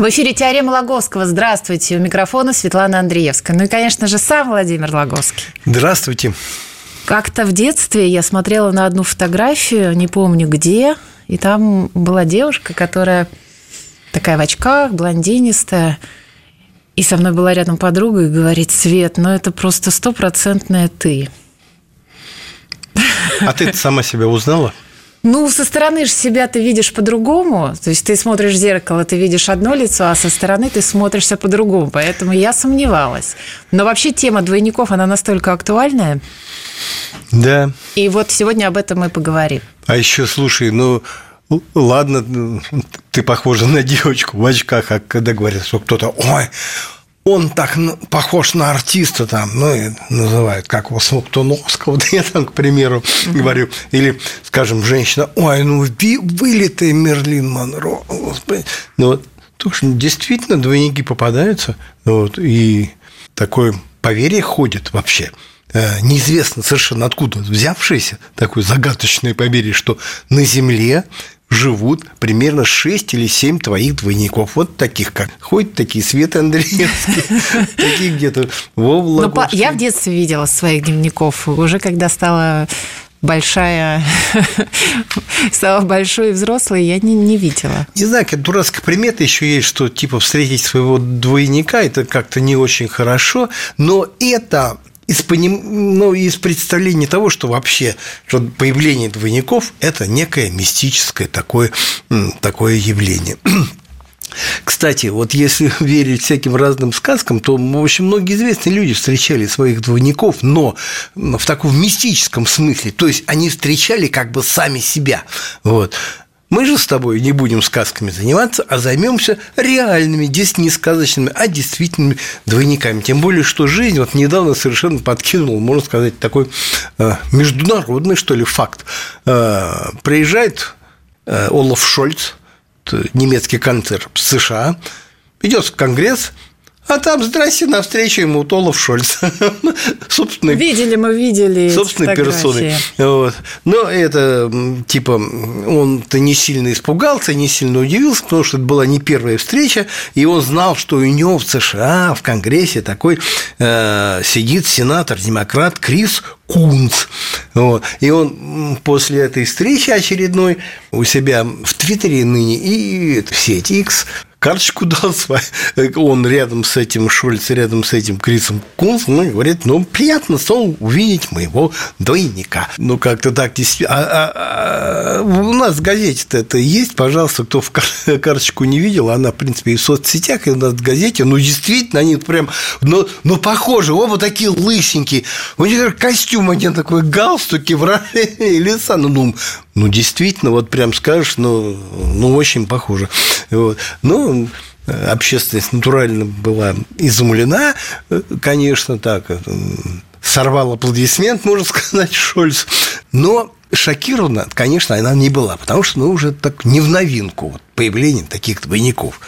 В эфире «Теорема Логовского». Здравствуйте. У микрофона Светлана Андреевская. Ну и, конечно же, сам Владимир Логовский. Здравствуйте. Как-то в детстве я смотрела на одну фотографию, не помню где, и там была девушка, которая такая в очках, блондинистая, и со мной была рядом подруга и говорит, Свет, ну это просто стопроцентная ты. А ты сама себя узнала? Ну, со стороны же себя ты видишь по-другому. То есть ты смотришь в зеркало, ты видишь одно лицо, а со стороны ты смотришься по-другому. Поэтому я сомневалась. Но вообще тема двойников, она настолько актуальная. Да. И вот сегодня об этом мы поговорим. А еще, слушай, ну, ладно, ты похожа на девочку в очках, а когда говорят, что кто-то, ой, он так похож на артиста там, ну, и называют, как его Смоктуновского, да я там, к примеру, uh-huh. говорю, или, скажем, женщина, ой, ну, вылитый Мерлин Монро, господи. Ну, вот, то, что действительно двойники попадаются, вот, и такое поверье ходит вообще э, – неизвестно совершенно откуда взявшееся такое загадочное поверье, что на Земле живут примерно 6 или 7 твоих двойников. Вот таких, как ходят такие Света Андреевские, такие где-то Вова ну, Я в детстве видела своих дневников, уже когда стала большая, стала большой и взрослой, я не, не видела. Не знаю, какая дурацкая примета еще есть, что типа встретить своего двойника, это как-то не очень хорошо, но это из, поним... ну, из представления того, что вообще что появление двойников – это некое мистическое такое, такое явление. Кстати, вот если верить всяким разным сказкам, то, в общем, многие известные люди встречали своих двойников, но в таком мистическом смысле. То есть они встречали как бы сами себя. Вот. Мы же с тобой не будем сказками заниматься, а займемся реальными, здесь не сказочными, а действительными двойниками. Тем более, что жизнь вот недавно совершенно подкинула, можно сказать, такой э, международный, что ли, факт. Э, приезжает э, Олаф Шольц, немецкий канцлер США, идет в Конгресс – а там, здрасте, навстречу ему Толов Шольц. собственно, видели мы, видели Собственной персоной. Вот. Но это, типа, он-то не сильно испугался, не сильно удивился, потому что это была не первая встреча, и он знал, что у него в США, в Конгрессе такой э, сидит сенатор-демократ Крис Кунц. Вот. И он после этой встречи очередной у себя в Твиттере ныне и в сети X карточку дал свою. Он рядом с этим Шульц, рядом с этим Крисом Кунс, ну, и говорит, ну, приятно снова увидеть моего двойника. Ну, как-то так действительно. А, а, а, у нас в газете-то это есть, пожалуйста, кто в карточку не видел, она, в принципе, и в соцсетях, и у нас в газете, ну, действительно, они прям, ну, ну похожи, оба такие лысенькие. У них костюм один такой, галстуки, выражение лица, ну, ну, ну, действительно, вот прям скажешь, ну, ну очень похоже. Вот. Ну, общественность натурально была изумлена, конечно, так, сорвал аплодисмент, можно сказать, Шольц. Но шокирована, конечно, она не была, потому что, ну, уже так не в новинку вот, появление таких двойников.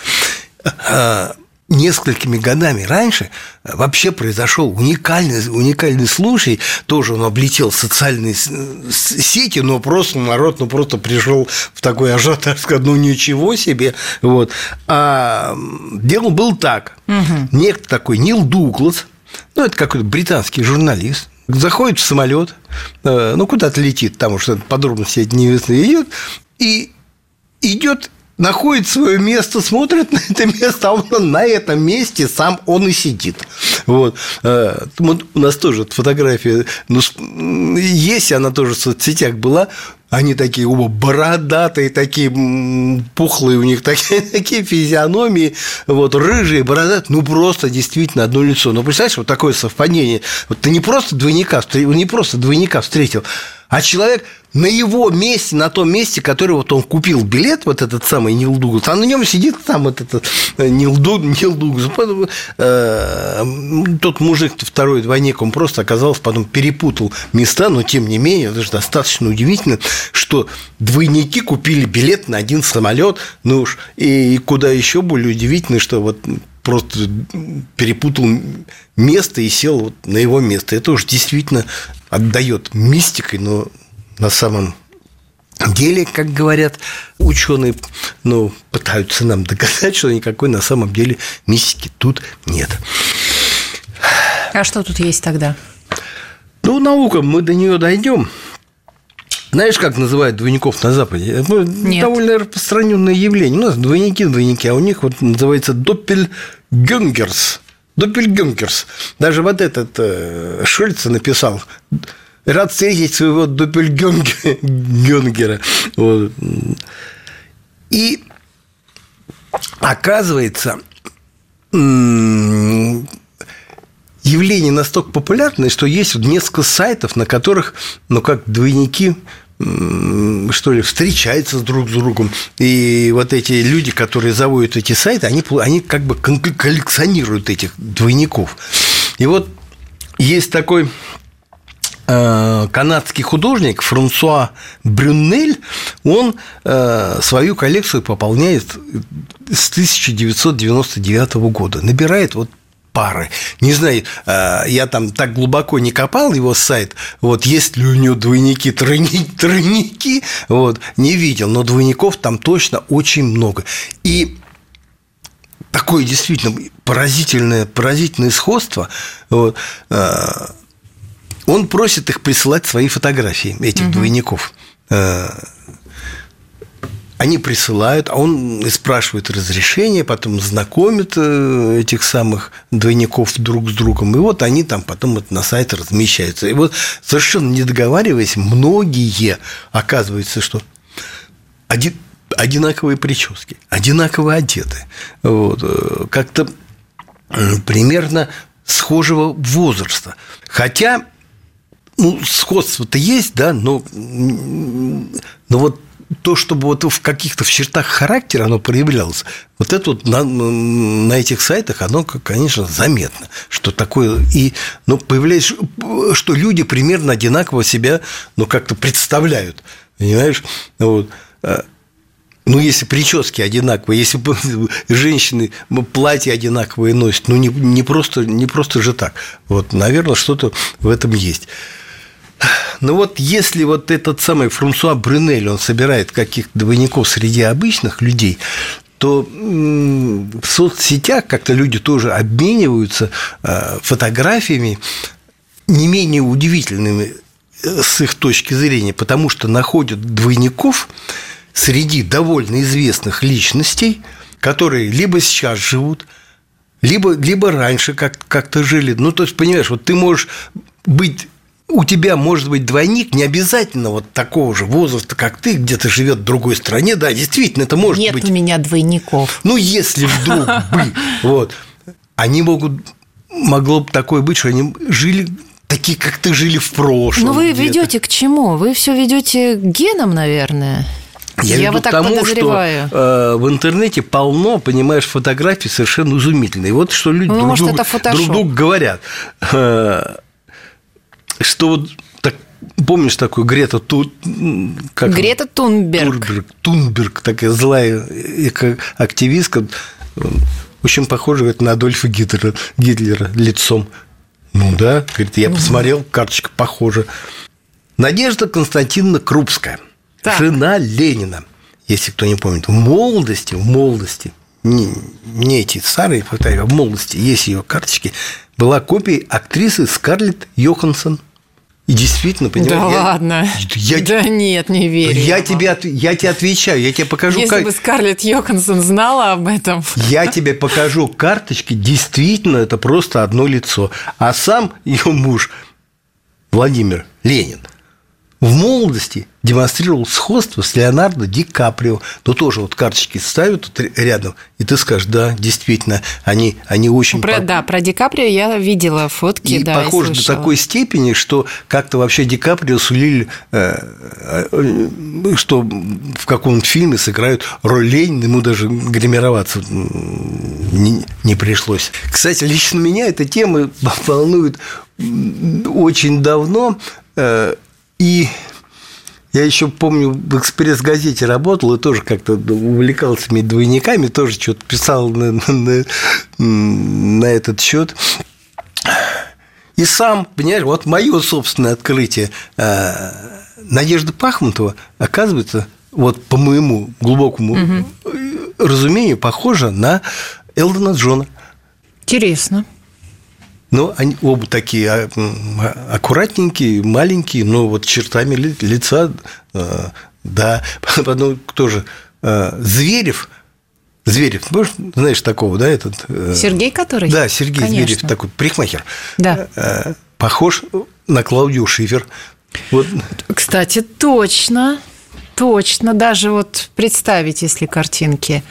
Несколькими годами раньше вообще произошел уникальный, уникальный случай. Тоже он облетел социальные сети, но просто народ ну, просто пришел в такой ажиотаж, сказал, ну ничего себе. Вот. А дело было так. Угу. Некто такой Нил Дуглас, ну, это какой-то британский журналист, заходит в самолет, э, ну, куда-то летит, потому что подробности эти неизвестны, идет, и идет находит свое место, смотрит на это место, а он на этом месте сам он и сидит. Вот. Э, у нас тоже фотография ну, есть, она тоже в соцсетях была. Они такие оба бородатые, такие пухлые у них такие, такие физиономии, вот, рыжие, бородатые, ну, просто действительно одно лицо. Ну, представляешь, вот такое совпадение. Вот ты не просто двойника, не просто двойника встретил, А человек на его месте, на том месте, который вот он купил билет, вот этот самый Нил Дуглас, а на нем сидит там вот этот э, Нил, Ду, Нил Дуглас. Э, тот мужик, второй двойник, он просто оказался, потом перепутал места, но тем не менее, это же достаточно удивительно, что двойники купили билет на один самолет, ну уж, и куда еще более удивительно, что вот просто перепутал место и сел вот на его место. Это уж действительно отдает мистикой, но на самом деле, как говорят ученые, ну, пытаются нам доказать, что никакой на самом деле мистики тут нет. А что тут есть тогда? Ну, наука, мы до нее дойдем. Знаешь, как называют двойников на Западе? Это Нет. довольно распространенное явление. У нас двойники, двойники, а у них вот называется доппельгенгерс. Доппельгенгерс. Даже вот этот э, Шольц написал рад встретить своего доппельгенгера. Вот. И оказывается, явление настолько популярное, что есть несколько сайтов, на которых, ну, как двойники что ли, встречаются друг с другом. И вот эти люди, которые заводят эти сайты, они, они как бы коллекционируют этих двойников. И вот есть такой э, канадский художник Франсуа Брюнель, он э, свою коллекцию пополняет с 1999 года. Набирает вот пары. Не знаю, э, я там так глубоко не копал его сайт, вот есть ли у него двойники, тройники, вот, не видел, но двойников там точно очень много. И такое действительно поразительное, поразительное сходство. Вот, э, он просит их присылать свои фотографии, этих угу. двойников. Они присылают, а он спрашивает разрешение, потом знакомит э, этих самых двойников друг с другом, и вот они там потом вот на сайте размещаются. И вот совершенно не договариваясь, многие оказывается, что один, одинаковые прически, одинаково одеты, вот, э, как-то примерно схожего возраста. Хотя, ну, сходство-то есть, да, но, но вот то, чтобы вот в каких-то в чертах характера оно проявлялось, вот это вот на, на этих сайтах, оно, конечно, заметно, что такое, и, ну, появляется, что люди примерно одинаково себя, ну, как-то представляют, понимаешь, вот, а, ну, если прически одинаковые, если женщины платья одинаковые носят, ну, не, не, просто, не просто же так. Вот, наверное, что-то в этом есть. Ну вот если вот этот самый Франсуа Брюнель, он собирает каких-то двойников среди обычных людей, то в соцсетях как-то люди тоже обмениваются э, фотографиями не менее удивительными э, с их точки зрения, потому что находят двойников среди довольно известных личностей, которые либо сейчас живут, либо, либо раньше как- как-то жили. Ну, то есть, понимаешь, вот ты можешь быть у тебя может быть двойник не обязательно вот такого же возраста, как ты, где-то живет в другой стране, да, действительно, это может Нет быть. Нет у меня двойников. Ну, если вдруг бы, вот, они могут, могло бы такое быть, что они жили такие, как ты жили в прошлом. Ну, вы ведете к чему? Вы все ведете к генам, наверное. Я, Я вот к тому, что э, в интернете полно, понимаешь, фотографий совершенно изумительные. Вот что люди ну, друг, может, друг, друг другу говорят. Э, что вот так, помнишь такую Грета Ту... как Грета Тунберг. Тунберг. Тунберг, такая злая активистка, очень похожа говорит, на Адольфа Гитлера, Гитлера лицом. Ну да, говорит, я посмотрел, карточка похожа. Надежда Константиновна Крупская, так. жена Ленина, если кто не помнит, в молодости, в молодости, не, не эти старые фотографии, а в молодости есть ее карточки, была копией актрисы Скарлетт Йоханссон. И действительно, понимаешь, да я, ладно. Я, да нет, не верю. Я тебе, я тебе отвечаю, я тебе покажу. Если как... бы Скарлетт Йоханссон знала об этом. Я тебе покажу карточки, действительно, это просто одно лицо. А сам ее муж Владимир Ленин в молодости демонстрировал сходство с Леонардо Ди Каприо. То тоже вот карточки ставят тут рядом, и ты скажешь, да, действительно, они, они очень... Про, по... Да, про Ди Каприо я видела фотки, и да, похоже до такой степени, что как-то вообще Ди Каприо сулили, э, э, что в каком-то фильме сыграют роль Ленина, ему даже гримироваться не, не пришлось. Кстати, лично меня эта тема волнует очень давно, э, и я еще помню, в «Экспресс-газете» работал и тоже как-то увлекался этими двойниками, тоже что-то писал на, на, на этот счет. И сам, понимаешь, вот мое собственное открытие. Э, Надежда Пахмутова, оказывается, вот по моему глубокому угу. разумению, похожа на Элдона Джона. Интересно. Ну, они оба такие а, а, аккуратненькие, маленькие, но вот чертами лица, э, да. Потом кто же? Э, Зверев, Зверев, знаешь такого, да, этот? Э, Сергей который? Да, Сергей Конечно. Зверев, такой парикмахер. Да. Похож на Клаудию Шифер. Вот. Кстати, точно, точно. Даже вот представить, если картинки.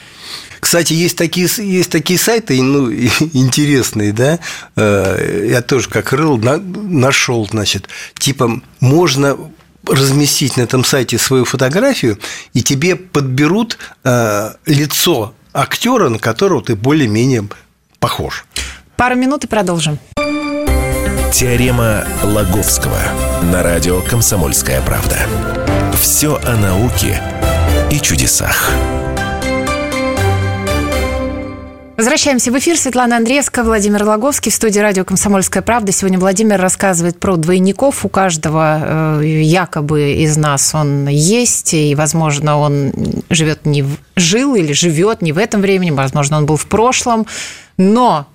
Кстати, есть такие, есть такие сайты, ну, интересные, да, э, я тоже как рыл нашел, значит, типа можно разместить на этом сайте свою фотографию, и тебе подберут э, лицо актера, на которого ты более-менее похож. Пару минут и продолжим. Теорема Лаговского на радио «Комсомольская правда». Все о науке и чудесах. Возвращаемся в эфир. Светлана Андреевская, Владимир Логовский в студии радио «Комсомольская правда». Сегодня Владимир рассказывает про двойников. У каждого э, якобы из нас он есть, и, возможно, он живет не в... жил или живет не в этом времени, возможно, он был в прошлом, но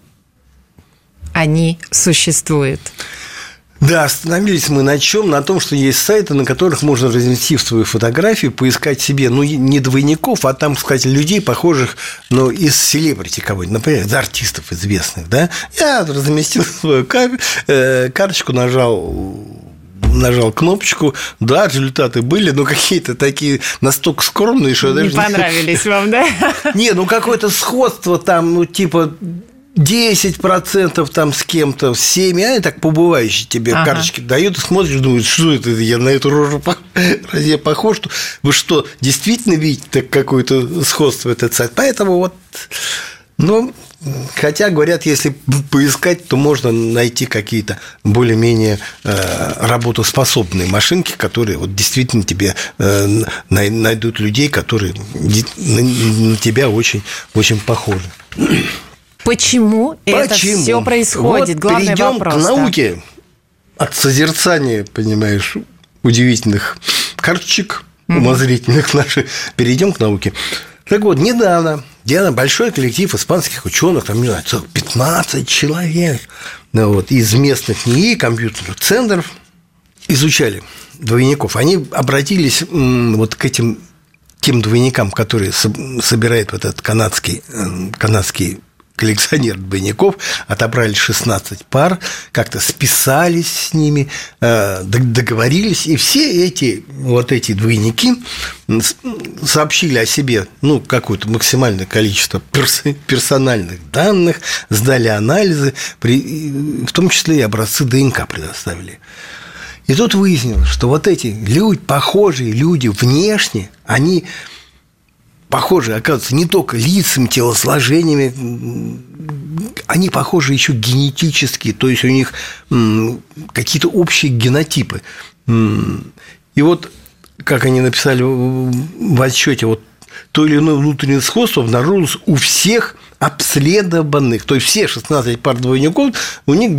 они существуют. Да, остановились мы на чем? На том, что есть сайты, на которых можно разместив свою фотографию, поискать себе, ну, не двойников, а там, сказать, людей, похожих, ну, из селебрити кого-нибудь, например, из артистов известных, да. Я разместил свою э, карточку, нажал нажал кнопочку, да, результаты были, но какие-то такие настолько скромные, что Не даже... понравились вам, да? Не, ну какое-то сходство там, ну типа 10% там с кем-то, 7, а так побывающие тебе ага. карточки дают, и смотришь, думаешь, что это, я на эту рожу разве я похож? Что, вы что, действительно видите какое-то сходство этот сайт? Поэтому вот, ну, Хотя, говорят, если поискать, то можно найти какие-то более-менее э, работоспособные машинки, которые вот действительно тебе э, найдут людей, которые на тебя очень, очень похожи. Почему, Почему? это все происходит? Вот Главный перейдем вопрос. к науке да. от созерцания, понимаешь, удивительных карточек, mm-hmm. умозрительных наших. Перейдем к науке. Так вот, недавно Диана большой коллектив испанских ученых, там, не знаю, 15 человек ну, вот, из местных НИИ, компьютерных центров, изучали двойников. Они обратились вот к этим тем двойникам, которые собирает вот этот канадский, э, канадский коллекционер двойников, отобрали 16 пар, как-то списались с ними, э, договорились, и все эти вот эти двойники сообщили о себе ну, какое-то максимальное количество персональных данных, сдали анализы, в том числе и образцы ДНК предоставили. И тут выяснилось, что вот эти люди, похожие люди внешне, они похожи, оказывается, не только лицами, телосложениями, они похожи еще генетически, то есть у них какие-то общие генотипы. И вот, как они написали в отчете, вот то или иное внутреннее сходство обнаружилось у всех обследованных, то есть все 16 пар двойников, у них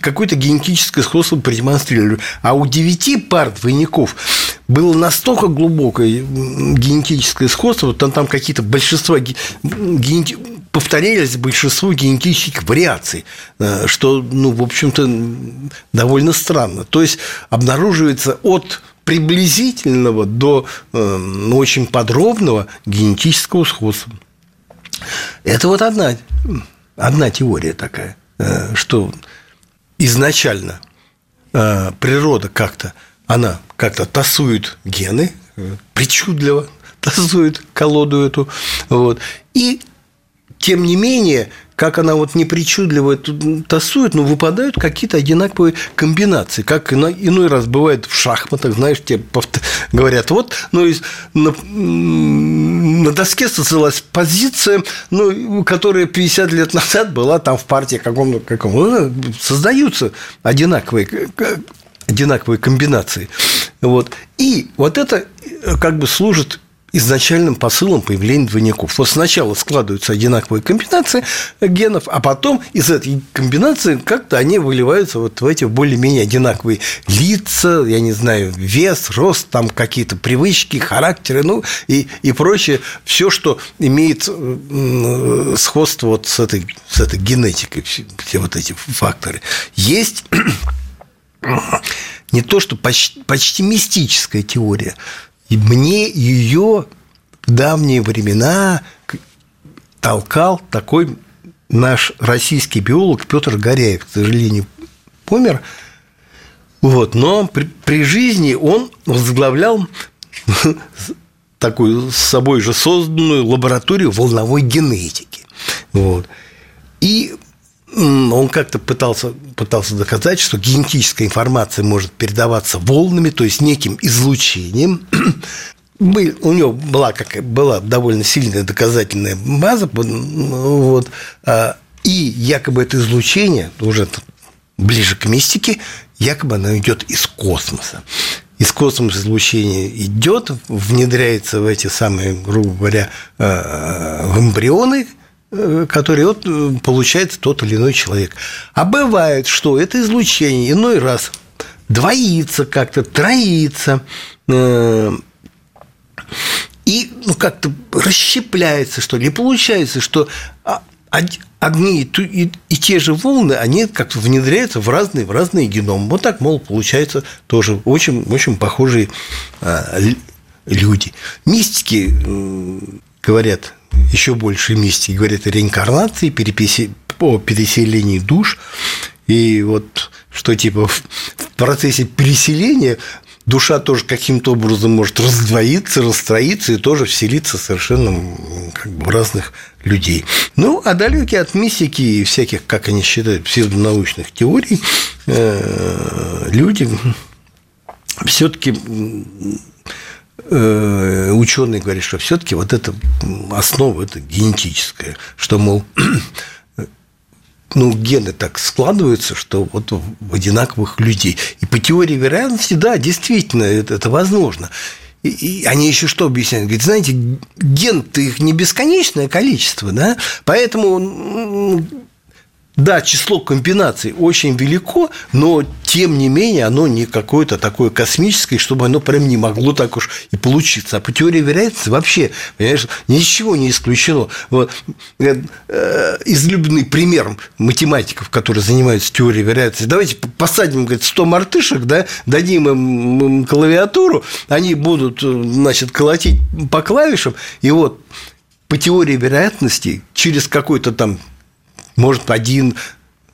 какое-то генетическое сходство продемонстрировали. А у 9 пар двойников было настолько глубокое генетическое сходство, там, там какие-то большинства генети... повторялись большинство генетических вариаций, э, что, ну, в общем-то, довольно странно. То есть обнаруживается от приблизительного до э, ну, очень подробного генетического сходства. Это вот одна, одна теория такая, э, что изначально природа как-то она как-то тасует гены, причудливо тасует колоду эту. Вот. И тем не менее, как она вот непричудливо тасует, но выпадают какие-то одинаковые комбинации. Как иной раз бывает в шахматах, знаешь, тебе говорят, вот, ну, на, на доске создалась позиция, ну, которая 50 лет назад была там в партии каком-то, каком ну, создаются одинаковые одинаковые комбинации. Вот. И вот это э, как бы служит изначальным посылом появления двойников. Вот сначала складываются одинаковые комбинации генов, а потом из этой комбинации как-то они выливаются вот в эти более-менее одинаковые лица, я не знаю, вес, рост, там какие-то привычки, характеры, ну и, и прочее. Все, что имеет сходство вот с этой, с этой генетикой, все вот эти факторы. Есть не то, что почти, почти мистическая теория – и мне ее в давние времена толкал такой наш российский биолог Петр Горяев, к сожалению, помер. Вот, но при, при жизни он возглавлял такую с собой же созданную лабораторию волновой генетики. Вот. И он как-то пытался, пытался доказать, что генетическая информация может передаваться волнами, то есть неким излучением. У него была, как, была довольно сильная доказательная база, вот, а, и якобы это излучение, уже ближе к мистике, якобы оно идет из космоса. Из космоса излучение идет, внедряется в эти самые, грубо говоря, э, в эмбрионы, Э, который вот э, получает тот или иной человек. А бывает, что это излучение иной раз двоится как-то, троится, э, и ну, как-то расщепляется, что ли. И получается, что одни и, и те же волны, они как-то внедряются в разные, в разные геномы. Вот так, мол, получается тоже очень, очень похожие люди. Мистики говорят, еще больше мистики говорят о реинкарнации, переписи, о переселении душ. И вот что типа в процессе переселения душа тоже каким-то образом может раздвоиться, расстроиться и тоже вселиться совершенно как бы в разных людей. Ну, а далекие от мистики и всяких, как они считают, псевдонаучных теорий, э, люди все-таки ученые говорят, что все-таки вот эта основа это генетическая, что, мол, ну, гены так складываются, что вот в одинаковых людей. И по теории вероятности, да, действительно, это, это возможно. И, они еще что объясняют? Говорят, знаете, ген-то их не бесконечное количество, да, поэтому да, число комбинаций очень велико, но тем не менее оно не какое-то такое космическое, чтобы оно прям не могло так уж и получиться. А по теории вероятности вообще, понимаешь, ничего не исключено. Вот. Э, излюбленный пример математиков, которые занимаются теорией вероятности. Давайте посадим, говорит, 100 мартышек, да, дадим им клавиатуру, они будут, значит, колотить по клавишам, и вот по теории вероятности через какой-то там может, один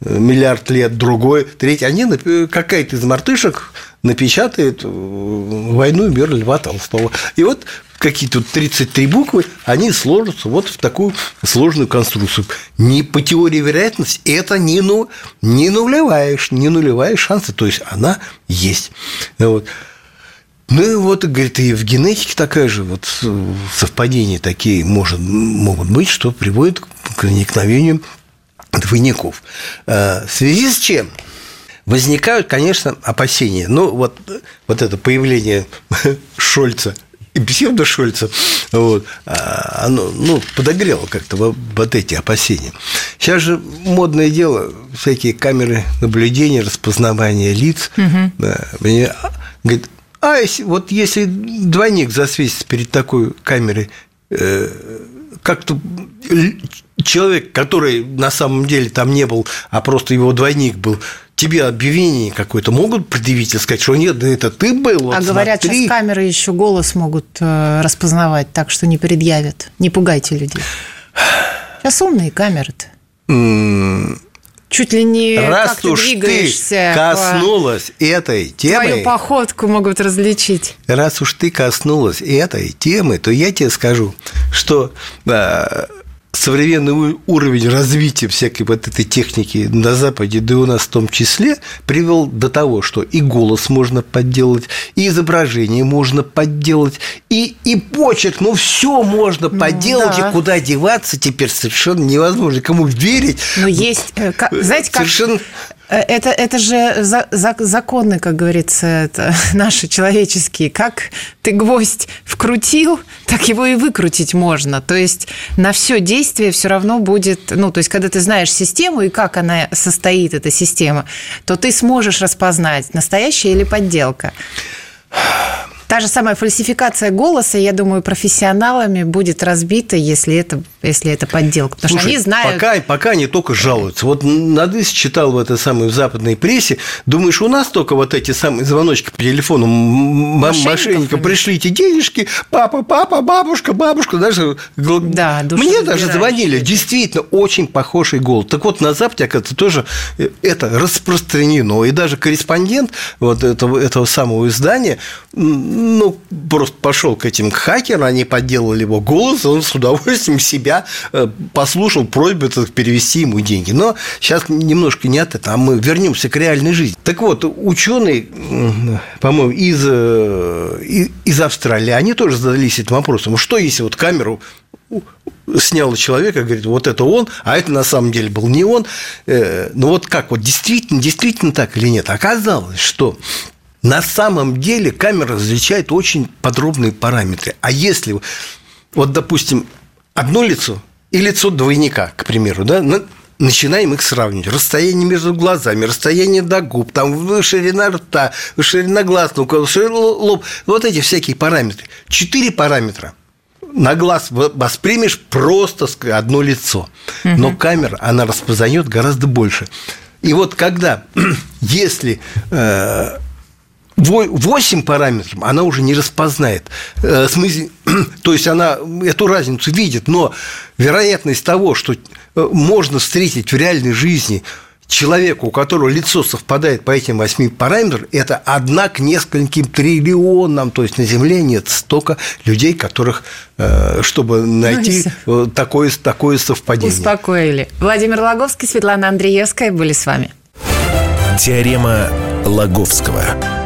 э, миллиард лет, другой, третий. Они, какая-то из мартышек напечатает э, «Войну и мир Льва Толстого». И вот какие-то 33 буквы, они сложатся вот в такую сложную конструкцию. Не по теории вероятности, это не, ну, не нулевая, не нулевая шансы, то есть она есть. Вот. Ну и вот, говорит, и в генетике такая же вот совпадения такие может, могут быть, что приводит к проникновению двойников. Э, в связи с чем возникают, конечно, опасения. Ну, вот, вот это появление Шольца и псевдо-Шольца, вот, а, оно ну, подогрело как-то вот эти опасения. Сейчас же модное дело, всякие камеры наблюдения, распознавания лиц. Угу. Да, говорит, а если, вот если двойник засветится перед такой камерой, как-то человек, который на самом деле там не был, а просто его двойник был, тебе объявление какое-то могут предъявить и сказать, что нет, да это ты был. Вот, а говорят, сейчас камеры еще голос могут э, распознавать, так что не предъявят. Не пугайте людей. Сейчас умные камеры-то. Чуть ли не Раз как уж ты ты двигаешься. коснулась этой темы, Твою походку могут различить. раз уж ты коснулась этой темы, то я тебе скажу, что э, современный уровень развития всякой вот этой техники на Западе, да и у нас в том числе, привел до того, что и голос можно подделать, и изображение можно подделать, и, и почек, ну все можно подделать, да. и куда деваться теперь совершенно невозможно. Кому верить? Но есть, э, знаете, как Совершенно Это, это же за- за- законы, как говорится, это наши человеческие. Как ты гвоздь вкрутил, так его и выкрутить можно. То есть на все действие все равно будет... Ну, то есть когда ты знаешь систему и как она состоит, эта система, то ты сможешь распознать, настоящая или подделка. Та же самая фальсификация голоса, я думаю, профессионалами будет разбита, если это, если это подделка. Потому что Слушай, они знают... Пока, пока они только жалуются. Вот Надыс читал в этой самой в западной прессе. Думаешь, у нас только вот эти самые звоночки по телефону Мошенников, мошенникам конечно. пришлите денежки, папа, папа, бабушка, бабушка. Даже, Да, Мне даже звонили. Действительно, очень похожий голос. Так вот, на Западе, оказывается, тоже э, это распространено. И даже корреспондент вот этого, этого самого издания, ну, просто пошел к этим хакерам, они подделали его голос, он с удовольствием себя э, послушал просьбу перевести ему деньги. Но сейчас немножко не от этого, а мы вернемся к реальной жизни. Так вот, ученые, по-моему, из, э, из Австралии, они тоже задались этим вопросом. Что если вот камеру снял человека, говорит, вот это он, а это на самом деле был не он. Э, Ну вот как, вот действительно, действительно так или нет? Оказалось, что на самом деле камера различает очень подробные параметры. А если, вот, допустим, одно лицо и лицо двойника, к примеру, да, на- начинаем их сравнивать. Расстояние между глазами, расстояние до губ, там ширина рта, ширина глаз, ну, ширина лоб, вот эти всякие параметры. Четыре параметра на глаз воспримешь просто одно лицо. Но камера, она распознает гораздо больше. И вот когда, если э, 8 параметров она уже не распознает. Э, то есть она эту разницу видит, но вероятность того, что э, можно встретить в реальной жизни человека, у которого лицо совпадает по этим восьми параметрам, это одна к нескольким триллионам. То есть на Земле нет столько людей, которых, э, чтобы найти э, такое, такое совпадение. Успокоили. Владимир Логовский, Светлана Андреевская были с вами. Теорема Лаговского.